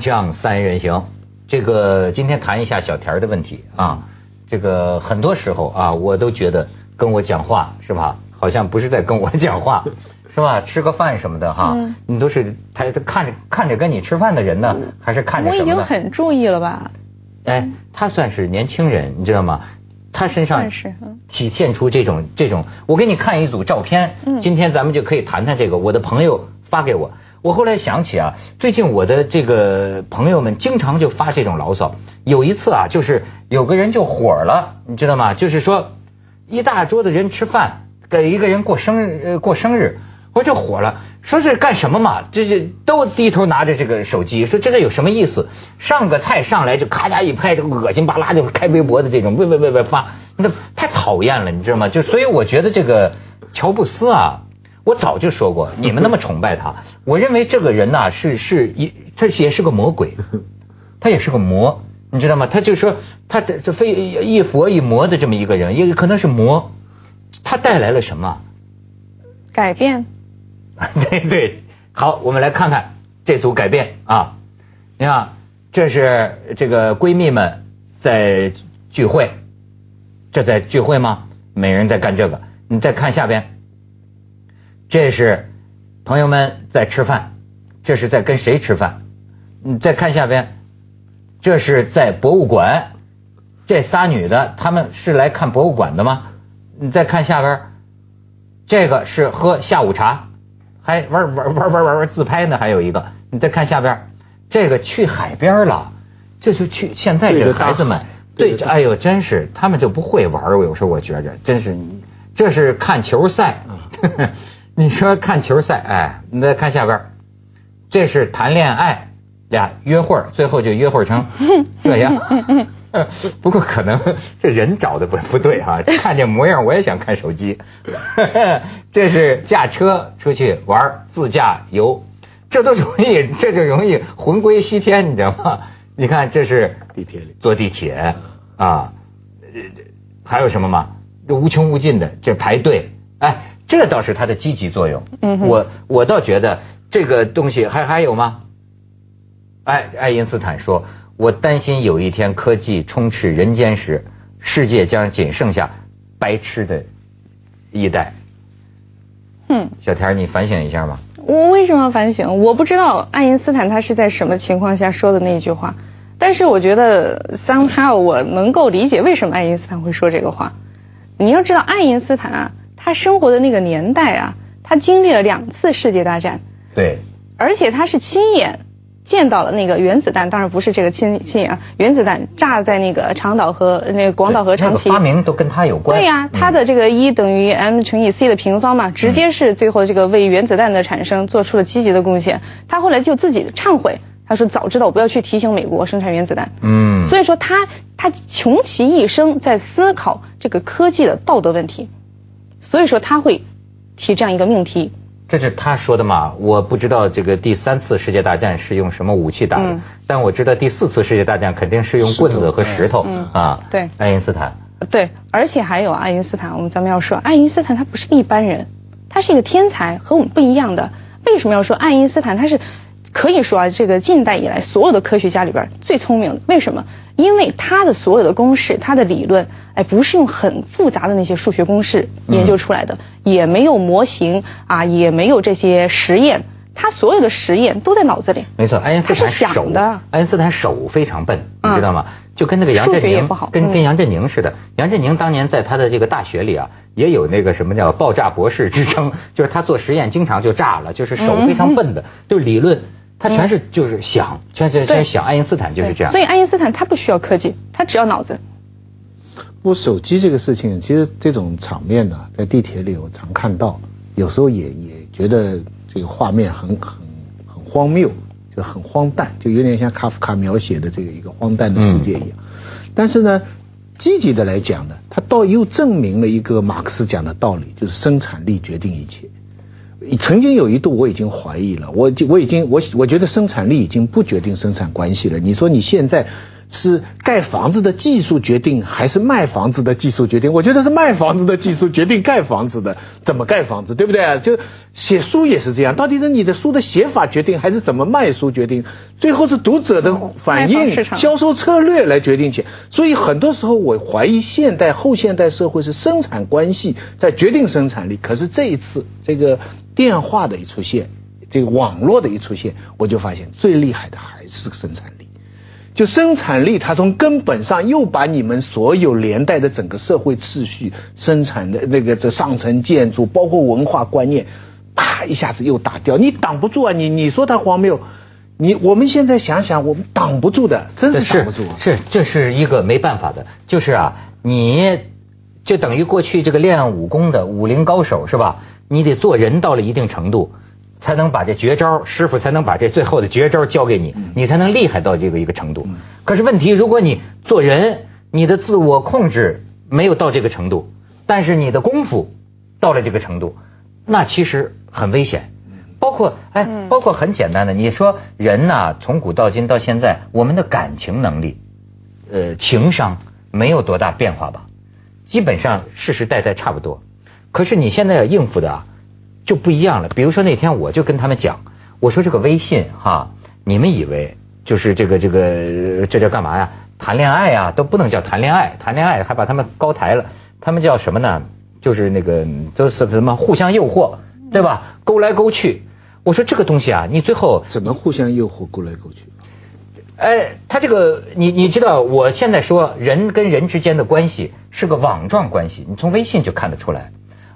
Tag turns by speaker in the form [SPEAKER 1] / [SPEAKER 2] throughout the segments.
[SPEAKER 1] 锵锵三人行，这个今天谈一下小田的问题啊。这个很多时候啊，我都觉得跟我讲话是吧，好像不是在跟我讲话，是吧？吃个饭什么的哈，你都是他他看着看着跟你吃饭的人呢，还是看着
[SPEAKER 2] 我已经很注意了吧？
[SPEAKER 1] 哎，他算是年轻人，你知道吗？他身上体现出这种这种，我给你看一组照片，今天咱们就可以谈谈这个。我的朋友发给我。我后来想起啊，最近我的这个朋友们经常就发这种牢骚。有一次啊，就是有个人就火了，你知道吗？就是说一大桌子人吃饭，给一个人过生日过生日，我就火了，说是干什么嘛？这这都低头拿着这个手机，说这个有什么意思？上个菜上来就咔嚓一拍，这个恶心巴拉就开微博的这种，喂喂喂喂发，那太讨厌了，你知道吗？就所以我觉得这个乔布斯啊。我早就说过，你们那么崇拜他，我认为这个人呐是是一，他也是个魔鬼，他也是个魔，你知道吗？他就说他这非一佛一魔的这么一个人，也可能是魔，他带来了什么
[SPEAKER 2] 改变？
[SPEAKER 1] 对对，好，我们来看看这组改变啊！你看，这是这个闺蜜们在聚会，这在聚会吗？每人在干这个，你再看下边。这是朋友们在吃饭，这是在跟谁吃饭？你再看下边，这是在博物馆，这仨女的她们是来看博物馆的吗？你再看下边，这个是喝下午茶，还玩玩玩玩玩玩自拍呢，还有一个，你再看下边，这个去海边了，这就去现在这孩子们对，哎呦，真是他们就不会玩，我有时候我觉着真是，这是看球赛。你说看球赛，哎，你再看下边，这是谈恋爱俩约会，最后就约会成 这样。不过可能这人找的不不对哈，看见模样我也想看手机。这是驾车出去玩自驾游，这都容易，这就容易魂归西天，你知道吗？你看这是
[SPEAKER 3] 地铁里
[SPEAKER 1] 坐地铁啊，还有什么吗？这无穷无尽的这排队，哎。这倒是它的积极作用，我我倒觉得这个东西还还有吗？爱爱因斯坦说：“我担心有一天科技充斥人间时，世界将仅剩下白痴的一代。”嗯，小田，你反省一下吗？
[SPEAKER 2] 我为什么要反省？我不知道爱因斯坦他是在什么情况下说的那句话，但是我觉得 somehow 我能够理解为什么爱因斯坦会说这个话。你要知道，爱因斯坦啊。他生活的那个年代啊，他经历了两次世界大战，
[SPEAKER 1] 对，
[SPEAKER 2] 而且他是亲眼见到了那个原子弹，当然不是这个亲亲眼啊，原子弹炸在那个长岛和那个广岛和长崎，
[SPEAKER 1] 发明都跟他有关。
[SPEAKER 2] 对呀，他的这个一等于 m 乘以 c 的平方嘛，直接是最后这个为原子弹的产生做出了积极的贡献。他后来就自己忏悔，他说早知道我不要去提醒美国生产原子弹。嗯，所以说他他穷其一生在思考这个科技的道德问题。所以说他会提这样一个命题，
[SPEAKER 1] 这是他说的嘛？我不知道这个第三次世界大战是用什么武器打的，但我知道第四次世界大战肯定是用棍子和石头啊。
[SPEAKER 2] 对，
[SPEAKER 1] 爱因斯坦。
[SPEAKER 2] 对，而且还有爱因斯坦，我们咱们要说，爱因斯坦他不是一般人，他是一个天才，和我们不一样的。为什么要说爱因斯坦？他是可以说啊，这个近代以来所有的科学家里边最聪明的。为什么？因为他的所有的公式，他的理论，哎，不是用很复杂的那些数学公式研究出来的，也没有模型啊，也没有这些实验，他所有的实验都在脑子里。
[SPEAKER 1] 没错，爱因斯坦手的，爱因斯坦手非常笨，你知道吗？就跟那个杨振宁，跟跟杨振宁似的。杨振宁当年在他的这个大学里啊，也有那个什么叫爆炸博士之称，就是他做实验经常就炸了，就是手非常笨的，就是理论。他全是就是想，全全全想。爱因斯坦就是这样。
[SPEAKER 2] 所以爱因斯坦他不需要科技，他只要脑子。
[SPEAKER 3] 不过手机这个事情，其实这种场面呢，在地铁里我常看到，有时候也也觉得这个画面很很很荒谬，就很荒诞，就有点像卡夫卡描写的这个一个荒诞的世界一样。但是呢，积极的来讲呢，他倒又证明了一个马克思讲的道理，就是生产力决定一切。曾经有一度我已经怀疑了，我我已经我我觉得生产力已经不决定生产关系了。你说你现在是盖房子的技术决定，还是卖房子的技术决定？我觉得是卖房子的技术决定盖房子的，怎么盖房子，对不对？就写书也是这样，到底是你的书的写法决定，还是怎么卖书决定？最后是读者的反应、销售策略来决定起。所以很多时候，我怀疑现代后现代社会是生产关系在决定生产力。可是这一次，这个电话的一出现，这个网络的一出现，我就发现最厉害的还是生产力。就生产力，它从根本上又把你们所有连带的整个社会秩序、生产的那个这上层建筑，包括文化观念，啪一下子又打掉。你挡不住啊！你你说它荒谬，你我们现在想想，我们挡不住的，真是挡不住。
[SPEAKER 1] 是，这是一个没办法的，就是啊，你就等于过去这个练武功的武林高手是吧？你得做人到了一定程度。才能把这绝招，师傅才能把这最后的绝招教给你，你才能厉害到这个一个程度。可是问题，如果你做人，你的自我控制没有到这个程度，但是你的功夫到了这个程度，那其实很危险。包括哎，包括很简单的，你说人呐，从古到今到现在，我们的感情能力，呃，情商没有多大变化吧？基本上世世代代差不多。可是你现在要应付的啊。就不一样了。比如说那天我就跟他们讲，我说这个微信哈，你们以为就是这个这个这叫干嘛呀？谈恋爱呀都不能叫谈恋爱，谈恋爱还把他们高抬了。他们叫什么呢？就是那个都是什么互相诱惑，对吧？勾来勾去。我说这个东西啊，你最后
[SPEAKER 3] 怎么互相诱惑勾来勾去？
[SPEAKER 1] 哎，他这个你你知道，我现在说人跟人之间的关系是个网状关系，你从微信就看得出来。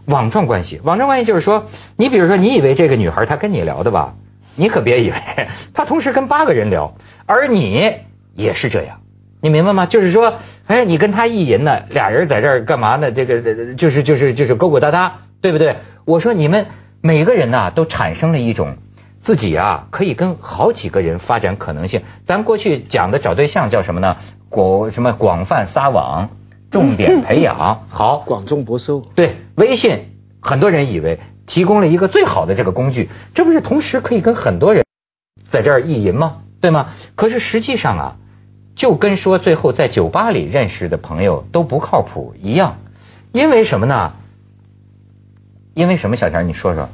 [SPEAKER 1] 网状关系，网状关系就是说，你比如说，你以为这个女孩她跟你聊的吧，你可别以为 她同时跟八个人聊，而你也是这样，你明白吗？就是说，哎，你跟她意淫呢，俩人在这儿干嘛呢？这个就是就是就是勾勾搭搭，对不对？我说你们每个人呐，都产生了一种自己啊，可以跟好几个人发展可能性。咱过去讲的找对象叫什么呢？广什么广泛撒网。重点培养好，
[SPEAKER 3] 广种博收。
[SPEAKER 1] 对，微信很多人以为提供了一个最好的这个工具，这不是同时可以跟很多人在这儿意淫吗？对吗？可是实际上啊，就跟说最后在酒吧里认识的朋友都不靠谱一样，因为什么呢？因为什么？小田，你说说。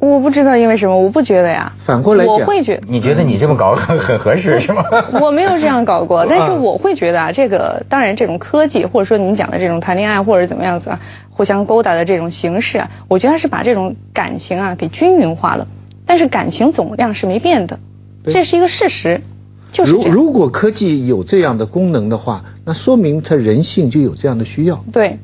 [SPEAKER 2] 我不知道因为什么，我不觉得呀。
[SPEAKER 3] 反过来讲，
[SPEAKER 2] 我会觉，
[SPEAKER 1] 你觉得你这么搞很很合适是吗？
[SPEAKER 2] 我没有这样搞过，但是我会觉得啊，这个当然这种科技或者说您讲的这种谈恋爱或者怎么样子啊，互相勾搭的这种形式啊，我觉得它是把这种感情啊给均匀化了，但是感情总量是没变的，这是一个事实。就是
[SPEAKER 3] 如如果科技有这样的功能的话，那说明它人性就有这样的需要。
[SPEAKER 2] 对。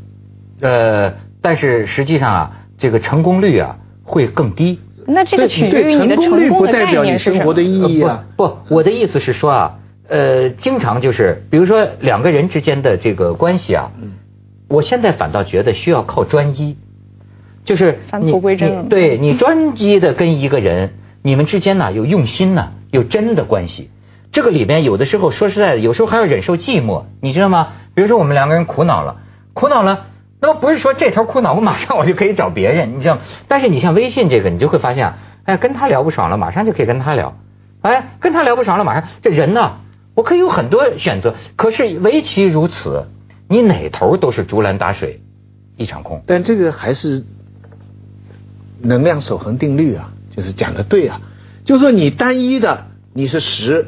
[SPEAKER 1] 呃，但是实际上啊，这个成功率啊。会更低，
[SPEAKER 2] 那这个取决于你的成功的概念
[SPEAKER 3] 是什么？
[SPEAKER 1] 不，我的意思是说啊，呃，经常就是，比如说两个人之间的这个关系啊，我现在反倒觉得需要靠专一，就是
[SPEAKER 2] 返璞归真。
[SPEAKER 1] 对你专一的跟一个人，你们之间呢有用心呢，有真的关系。这个里边有的时候说实在的，有时候还要忍受寂寞，你知道吗？比如说我们两个人苦恼了，苦恼了。那么不是说这头苦恼，我马上我就可以找别人，你知道？但是你像微信这个，你就会发现，哎，跟他聊不爽了，马上就可以跟他聊。哎，跟他聊不爽了，马上这人呢，我可以有很多选择。可是唯其如此，你哪头都是竹篮打水一场空。
[SPEAKER 3] 但这个还是能量守恒定律啊，就是讲的对啊，就说你单一的你是十。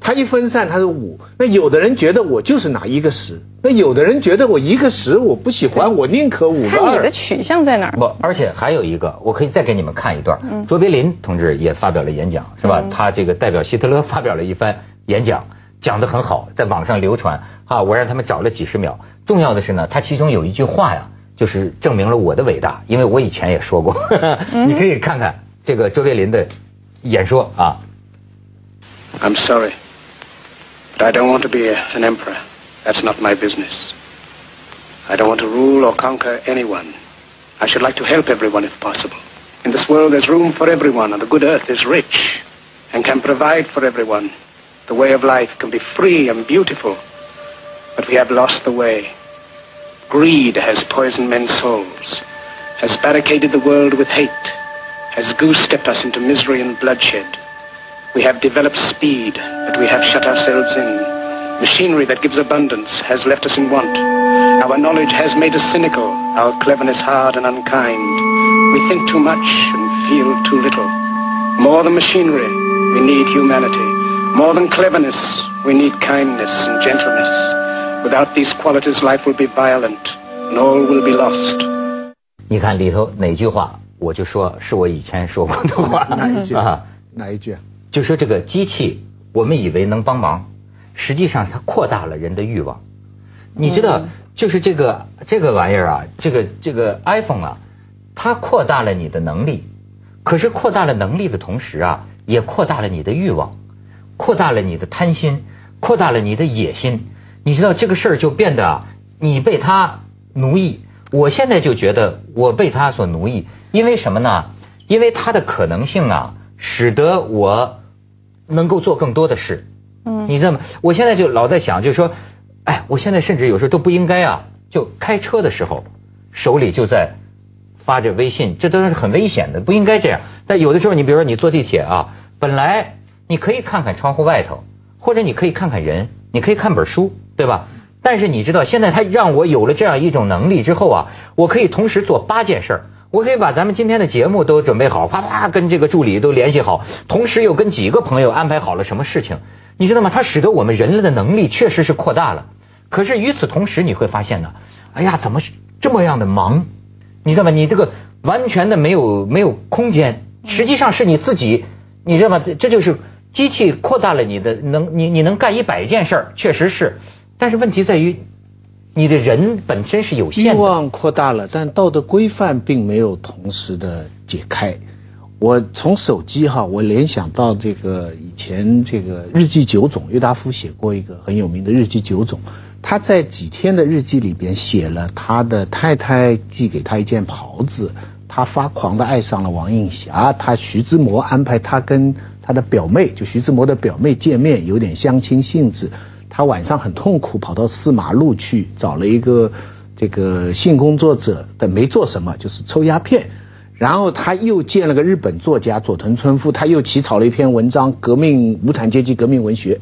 [SPEAKER 3] 它一分散，它是五。那有的人觉得我就是拿一个十，那有的人觉得我一个十我不喜欢，我宁可五个二。
[SPEAKER 2] 你的取向在哪儿？
[SPEAKER 1] 不，而且还有一个，我可以再给你们看一段。嗯卓别林同志也发表了演讲，是吧？他这个代表希特勒发表了一番演讲，讲得很好，在网上流传。啊，我让他们找了几十秒。重要的是呢，他其中有一句话呀，就是证明了我的伟大，因为我以前也说过。你可以看看这个卓别林的演说啊。
[SPEAKER 4] I'm sorry. But I don't want to be a, an emperor. That's not my business. I don't want to rule or conquer anyone. I should like to help everyone if possible. In this world, there's room for everyone, and the good earth is rich and can provide for everyone. The way of life can be free and beautiful, but we have lost the way. Greed has poisoned men's souls, has barricaded the world with hate, has goose-stepped us into misery and bloodshed. We have developed speed, but we have shut ourselves in. Machinery that gives abundance has left us in want. Our knowledge has made us cynical, our cleverness hard and unkind. We think too much and feel too little. More than machinery, we need humanity. More than cleverness, we need kindness and gentleness. Without these qualities, life will be violent, and all will be lost.
[SPEAKER 1] 你看里头哪句话，我就说是我以前说过的话
[SPEAKER 3] 哪一句
[SPEAKER 1] 啊，
[SPEAKER 3] 哪一句啊？
[SPEAKER 1] 就说这个机器，我们以为能帮忙，实际上它扩大了人的欲望。你知道，就是这个这个玩意儿啊，这个这个 iPhone 啊，它扩大了你的能力，可是扩大了能力的同时啊，也扩大了你的欲望，扩大了你的贪心，扩大了你的野心。你知道这个事儿就变得啊，你被它奴役。我现在就觉得我被它所奴役，因为什么呢？因为它的可能性啊，使得我能够做更多的事。
[SPEAKER 2] 嗯
[SPEAKER 1] 你知道吗？我现在就老在想，就是说，哎，我现在甚至有时候都不应该啊，就开车的时候手里就在发着微信，这都是很危险的，不应该这样。但有的时候，你比如说你坐地铁啊，本来你可以看看窗户外头，或者你可以看看人，你可以看本书，对吧？但是你知道，现在他让我有了这样一种能力之后啊，我可以同时做八件事儿。我可以把咱们今天的节目都准备好，啪啪跟这个助理都联系好，同时又跟几个朋友安排好了什么事情，你知道吗？它使得我们人类的能力确实是扩大了。可是与此同时，你会发现呢，哎呀，怎么这么样的忙？你知道吗？你这个完全的没有没有空间，实际上是你自己，你知道吗？这这就是机器扩大了你的能，你你能干一百件事儿，确实是，但是问题在于，你的人本身是有限的。
[SPEAKER 3] 望扩大了，但道德规范并没有同时的解开。我从手机哈，我联想到这个以前这个日记九种，郁达夫写过一个很有名的日记九种。他在几天的日记里边写了他的太太寄给他一件袍子，他发狂的爱上了王映霞，他徐志摩安排他跟他的表妹，就徐志摩的表妹见面，有点相亲性质。他晚上很痛苦，跑到四马路去找了一个这个性工作者，但没做什么，就是抽鸦片。然后他又见了个日本作家佐藤春夫，他又起草了一篇文章，革命无产阶级革命文学。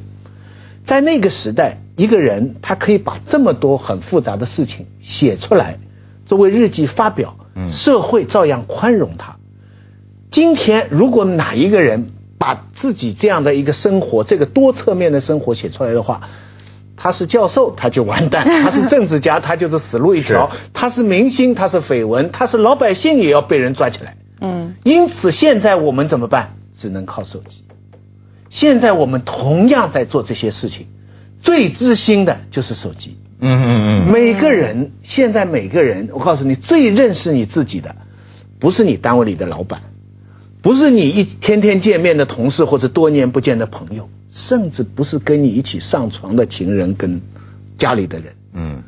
[SPEAKER 3] 在那个时代，一个人他可以把这么多很复杂的事情写出来，作为日记发表，
[SPEAKER 1] 嗯
[SPEAKER 3] 社会照样宽容他。今天如果哪一个人把自己这样的一个生活，这个多侧面的生活写出来的话，他是教授他就完蛋，他是政治家他就是死路一条，他是明星他是绯闻，他是老百姓也要被人抓起来。
[SPEAKER 2] 嗯
[SPEAKER 3] 因此，现在我们怎么办？只能靠手机。现在我们同样在做这些事情，最知心的就是手机。
[SPEAKER 1] 嗯嗯嗯，
[SPEAKER 3] 每个人现在每个人，我告诉你，最认识你自己的，不是你单位里的老板，不是你一天天见面的同事或者多年不见的朋友，甚至不是跟你一起上床的情人跟家里的人。
[SPEAKER 1] 嗯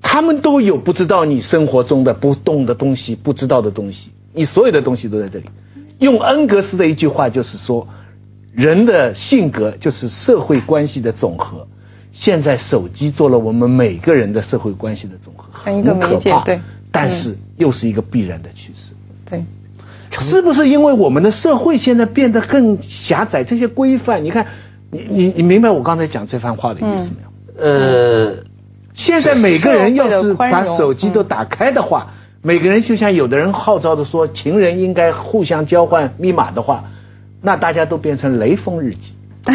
[SPEAKER 3] 他们都有不知道你生活中的不动的东西，不知道的东西，你所有的东西都在这里。用恩格斯的一句话就是说，人的性格就是社会关系的总和。现在手机做了我们每个人的社会关系的总和，
[SPEAKER 2] 像一个
[SPEAKER 3] 很可怕
[SPEAKER 2] 对
[SPEAKER 3] 但是又是一个必然的趋势。
[SPEAKER 2] 对，
[SPEAKER 3] 是不是因为我们的社会现在变得更狭窄？这些规范，你看，你你你明白我刚才讲这番话的意思没有？
[SPEAKER 1] 呃，
[SPEAKER 3] 现在每个人要是把手机都打开的话，每个人就像有的人号召的说，情人应该互相交换密码的话，那大家都变成雷锋日记，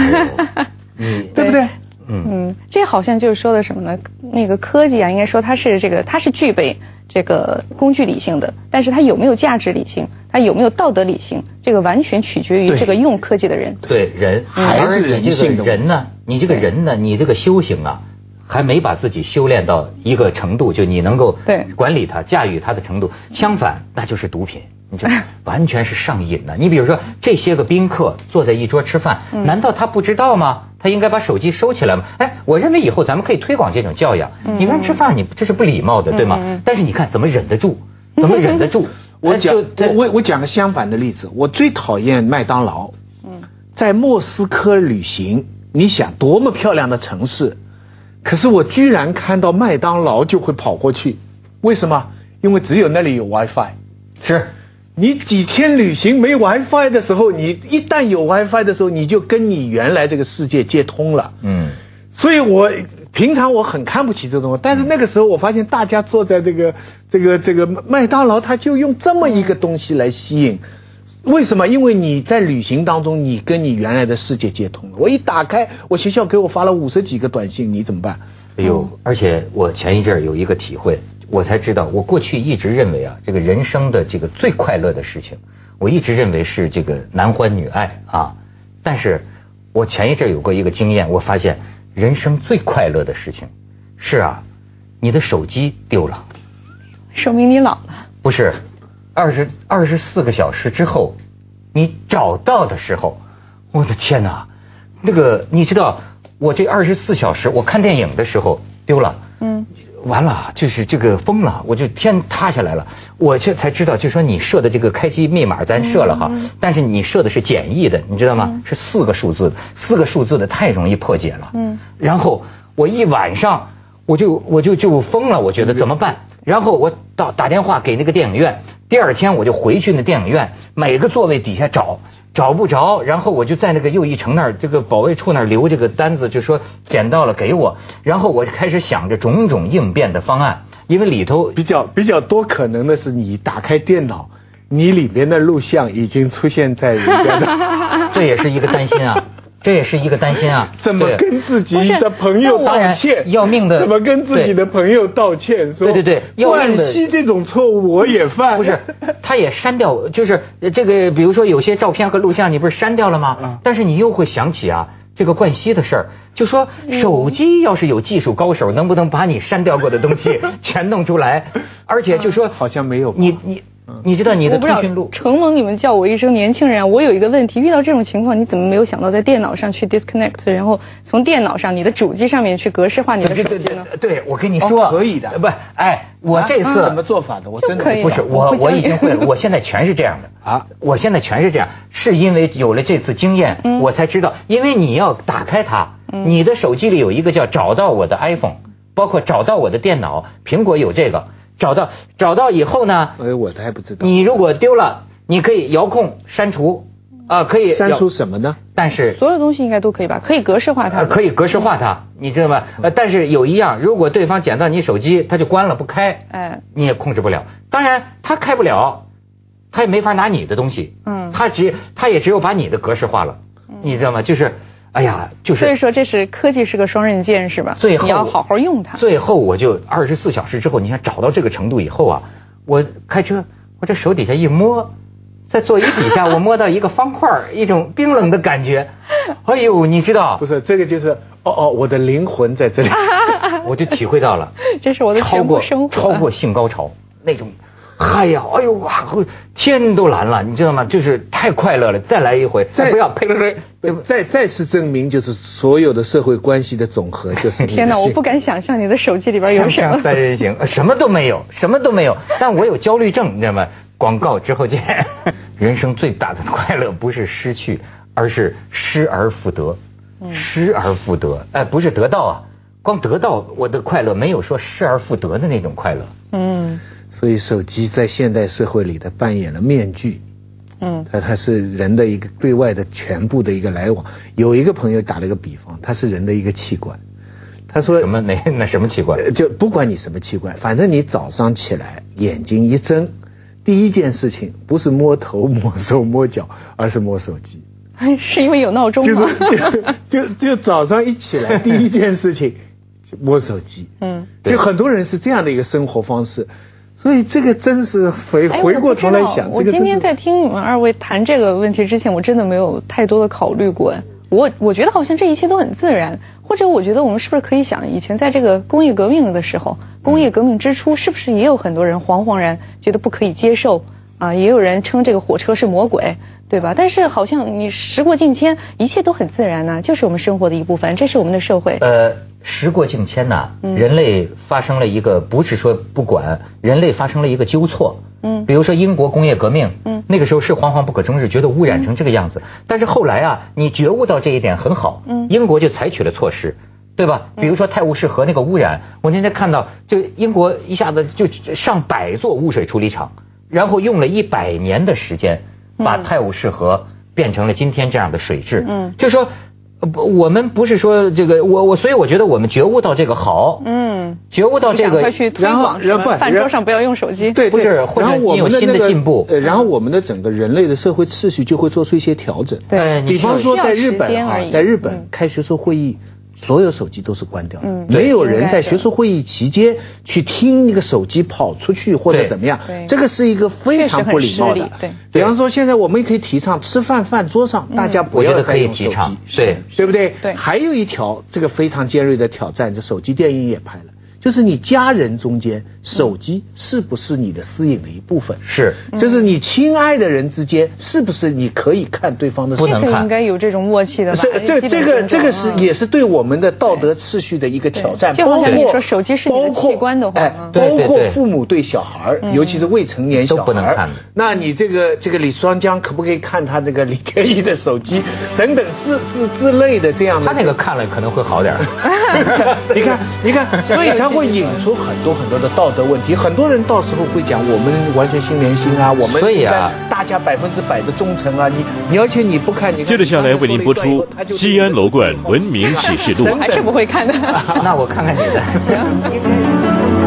[SPEAKER 1] 嗯
[SPEAKER 3] 对不对？
[SPEAKER 1] 嗯
[SPEAKER 2] 嗯，这好像就是说的什么呢？那个科技啊，应该说它是这个，它是具备这个工具理性的，但是它有没有价值理性，它有没有道德理性，这个完全取决于这个用科技的人。
[SPEAKER 1] 对人，
[SPEAKER 3] 还是
[SPEAKER 1] 而你这个
[SPEAKER 3] 人性
[SPEAKER 1] 人呢，你这个人呢，你这个修行啊，还没把自己修炼到一个程度，就你能够
[SPEAKER 2] 对
[SPEAKER 1] 管理他、驾驭他的程度。相反，那就是毒品，你这 完全是上瘾的。你比如说，这些个宾客坐在一桌吃饭，
[SPEAKER 2] 嗯
[SPEAKER 1] 难道他不知道吗？他应该把手机收起来吗？哎，我认为以后咱们可以推广这种教养。
[SPEAKER 2] 嗯
[SPEAKER 1] 你跟人吃饭，你这是不礼貌的，对吗？但是你看怎么忍得住？怎么忍得住？
[SPEAKER 3] 我讲我我我讲个相反的例子，我最讨厌麦当劳。
[SPEAKER 2] 嗯
[SPEAKER 3] 在莫斯科旅行，你想多么漂亮的城市，可是我居然看到麦当劳就会跑过去，为什么？因为只有那里有 WiFi。
[SPEAKER 1] 是
[SPEAKER 3] 你几天旅行没 WiFi 的时候，你一旦有 WiFi 的时候，你就跟你原来这个世界接通了。
[SPEAKER 1] 嗯
[SPEAKER 3] 所以我平常我很看不起这种，但是那个时候我发现大家坐在这个这个这个麦当劳，他就用这么一个东西来吸引。为什么？因为你在旅行当中，你跟你原来的世界接通了。我一打开，我学校给我发了五十几个短信，你怎么办？
[SPEAKER 1] 哎呦，而且我前一阵儿有一个体会，我才知道，我过去一直认为啊，这个人生的这个最快乐的事情，我一直认为是这个男欢女爱啊。但是我前一阵儿有过一个经验，我发现人生最快乐的事情是啊，你的手机丢了，
[SPEAKER 2] 说明你老了。
[SPEAKER 1] 不是。二十二十四个小时之后，你找到的时候，我的天哪！那个你知道，我这二十四小时我看电影的时候丢了，嗯，完了就是这个疯了，我就天塌下来了。我这才知道，就说你设的这个开机密码咱设了哈，但是你设的是简易的，你知道吗？是四个数字，四个数字的太容易破解了。嗯，然后我一晚上我就我就就疯了，我觉得怎么办？然后我到打电话给那个电影院。第二天我就回去那电影院，每个座位底下找，找不着，然后我就在那个又一城那儿这个保卫处那儿留这个单子，就说捡到了给我，然后我就开始想着种种应变的方案，因为里头
[SPEAKER 3] 比较比较多可能的是你打开电脑，你里面的录像已经出现在人家的，
[SPEAKER 1] 这也是一个担心啊。这也是一个担心啊！
[SPEAKER 3] 怎么跟自己的朋友道歉？
[SPEAKER 1] 要命的！
[SPEAKER 3] 怎么跟自己的朋友道歉？
[SPEAKER 1] 说对对对，
[SPEAKER 3] 冠希这种错误我也犯。
[SPEAKER 1] 不是，他也删掉，就是这个，比如说有些照片和录像，你不是删掉了吗？但是你又会想起啊，这个冠希的事儿，就说手机要是有技术高手，能不能把你删掉过的东西 全弄出来？而且就说
[SPEAKER 3] 好像没有
[SPEAKER 1] 你你。你知道你的通讯录？
[SPEAKER 2] 承蒙你们叫我一声年轻人，我有一个问题，遇到这种情况，你怎么没有想到在电脑上去 disconnect，然后从电脑上你的主机上面去格式化你的手机呢？
[SPEAKER 1] 对，我跟你说，
[SPEAKER 3] 可以的，
[SPEAKER 1] 不，哎，我这次
[SPEAKER 3] 怎么做法的？我真的
[SPEAKER 1] 不是我，我已经会了，我现在全是这样的啊，我现在全是这样，是因为有了这次经验，我才知道，因为你要打开它，你的手机里有一个叫找到我的 iPhone，包括找到我的电脑，苹果有这个。找到找到以后呢？
[SPEAKER 3] 哎，我还不知道。
[SPEAKER 1] 你如果丢了，你可以遥控删除啊，可以
[SPEAKER 3] 删除什么呢？
[SPEAKER 1] 但是
[SPEAKER 2] 所有东西应该都可以吧？可以格式化它。
[SPEAKER 1] 可以格式化它，你知道吗？呃，但是有一样，如果对方捡到你手机，他就关了不开，哎，你也控制不了。当然他开不了，他也没法拿你的东西。嗯，他只他也只有把你的格式化了，你知道吗？就是。哎呀，就是
[SPEAKER 2] 所以说这是科技是个双刃剑是吧？
[SPEAKER 1] 最后
[SPEAKER 2] 你要好好用它。
[SPEAKER 1] 最后我就二十四小时之后，你看找到这个程度以后啊，我开车，我这手底下一摸，在座椅底下 我摸到一个方块，一种冰冷的感觉。哎呦，你知道？
[SPEAKER 3] 不是这个就是哦哦，我的灵魂在这里，
[SPEAKER 1] 我就体会到了，
[SPEAKER 2] 这是我的超过生
[SPEAKER 1] 活，超过性高潮那种。哎呀，哎呦哇，天都蓝了，你知道吗？就是太快乐了，再来一回，再不要呸呸呸，
[SPEAKER 3] 再再次证明，就是所有的社会关系的总和，就是。
[SPEAKER 2] 天哪，我不敢想象你的手机里边有什么。
[SPEAKER 1] 三人行，什么都没有，什么都没有，但我有焦虑症，你知道吗？广告之后见。人生最大的快乐不是失去，而是失而复得。失而复得，哎，不是得到啊，光得到我的快乐，没有说失而复得的那种快乐。嗯。
[SPEAKER 3] 所以手机在现代社会里，它扮演了面具，嗯，它它是人的一个对外的全部的一个来往。有一个朋友打了个比方，它是人的一个器官。他说
[SPEAKER 1] 什么？哪 那什么器官？
[SPEAKER 3] 就不管你什么器官，反正你早上起来眼睛一睁，第一件事情不是摸头摸手摸脚，而是摸手机。
[SPEAKER 2] 哎是因为有闹钟
[SPEAKER 3] 吗？就 就就早上一起来 第一件事情摸手机。嗯，就很多人是这样的一个生活方式。所以这个真是回回过头来想，
[SPEAKER 2] 我今天在听你们二位谈这个问题之前，我真的没有太多的考虑过。我我觉得好像这一切都很自然，或者我觉得我们是不是可以想，以前在这个工业革命的时候，工业革命之初，是不是也有很多人惶惶然觉得不可以接受啊？也有人称这个火车是魔鬼，对吧？但是好像你时过境迁，一切都很自然呢，就是我们生活的一部分，这是我们的社会。
[SPEAKER 1] 呃。时过境迁呐，人类发生了一个不是说不管，人类发生了一个纠错。嗯，比如说英国工业革命，嗯，那个时候是惶惶不可终日，觉得污染成这个样子。但是后来啊，你觉悟到这一点很好，嗯，英国就采取了措施，对吧？比如说泰晤士河那个污染，我那天看到，就英国一下子就上百座污水处理厂，然后用了一百年的时间，把泰晤士河变成了今天这样的水质。嗯，就说。呃不，我们不是说这个，我我所以我觉得我们觉悟到这个好，
[SPEAKER 2] 嗯，
[SPEAKER 1] 觉悟到这个
[SPEAKER 2] 去推
[SPEAKER 3] 然后
[SPEAKER 2] 广
[SPEAKER 3] 然后
[SPEAKER 2] 饭桌上不要用手机。
[SPEAKER 3] 对，
[SPEAKER 1] 不是或者
[SPEAKER 3] 然后我
[SPEAKER 1] 们有新的进步
[SPEAKER 3] 呃，然后我们的整个人类的社会秩序就会做出一些调整。
[SPEAKER 2] 对
[SPEAKER 3] 比方说在日本啊在日
[SPEAKER 2] 嗯
[SPEAKER 3] 本开学术会议。所有手机都是关掉的，
[SPEAKER 2] 嗯。
[SPEAKER 3] 没有人在学术会议期间去听一个手机跑出去或者怎么样，这个是一个非常不礼貌的。
[SPEAKER 2] 对。
[SPEAKER 3] 比方说现在我们也可以提倡吃饭饭桌上大家不
[SPEAKER 1] 我觉得可以
[SPEAKER 3] 要再用手
[SPEAKER 1] 提倡
[SPEAKER 3] 机，
[SPEAKER 1] 对
[SPEAKER 3] 对不对？
[SPEAKER 2] 对。
[SPEAKER 3] 还有一条这个非常尖锐的挑战，这手机电影也拍了，就是你家人中间手机是不是你的私隐的一部分？
[SPEAKER 1] 是。
[SPEAKER 3] 就是你亲爱的人之间，是不是你可以看对方的
[SPEAKER 1] 不能看
[SPEAKER 2] 应该有这种默契的吧？
[SPEAKER 3] 是这这个这个是
[SPEAKER 2] 嗯。
[SPEAKER 3] 也是对我们的道德秩序的一个挑战，
[SPEAKER 2] 就好像你说手机是你的器官的话
[SPEAKER 3] 哎
[SPEAKER 2] 嗯。
[SPEAKER 3] 包括父母对小孩尤其是未成年小孩儿
[SPEAKER 1] 都不能看
[SPEAKER 3] 那你这个这个李双江可不可以看他这个李天一的手机？等等之之之类的这样的？
[SPEAKER 1] 他那个看了可能会好点儿。
[SPEAKER 3] 你看，你看，所以他会引出很多很多的道德问题。很多人到时候会讲，我们完全心连心啊，我们
[SPEAKER 1] 所以啊
[SPEAKER 3] 大家百分之百的忠诚啊。你你而且你不看，你看
[SPEAKER 5] 接着下来为您播出《西安楼冠文明启示录》。
[SPEAKER 2] 我还是不会看的。
[SPEAKER 1] 那我看看你的。
[SPEAKER 2] 行。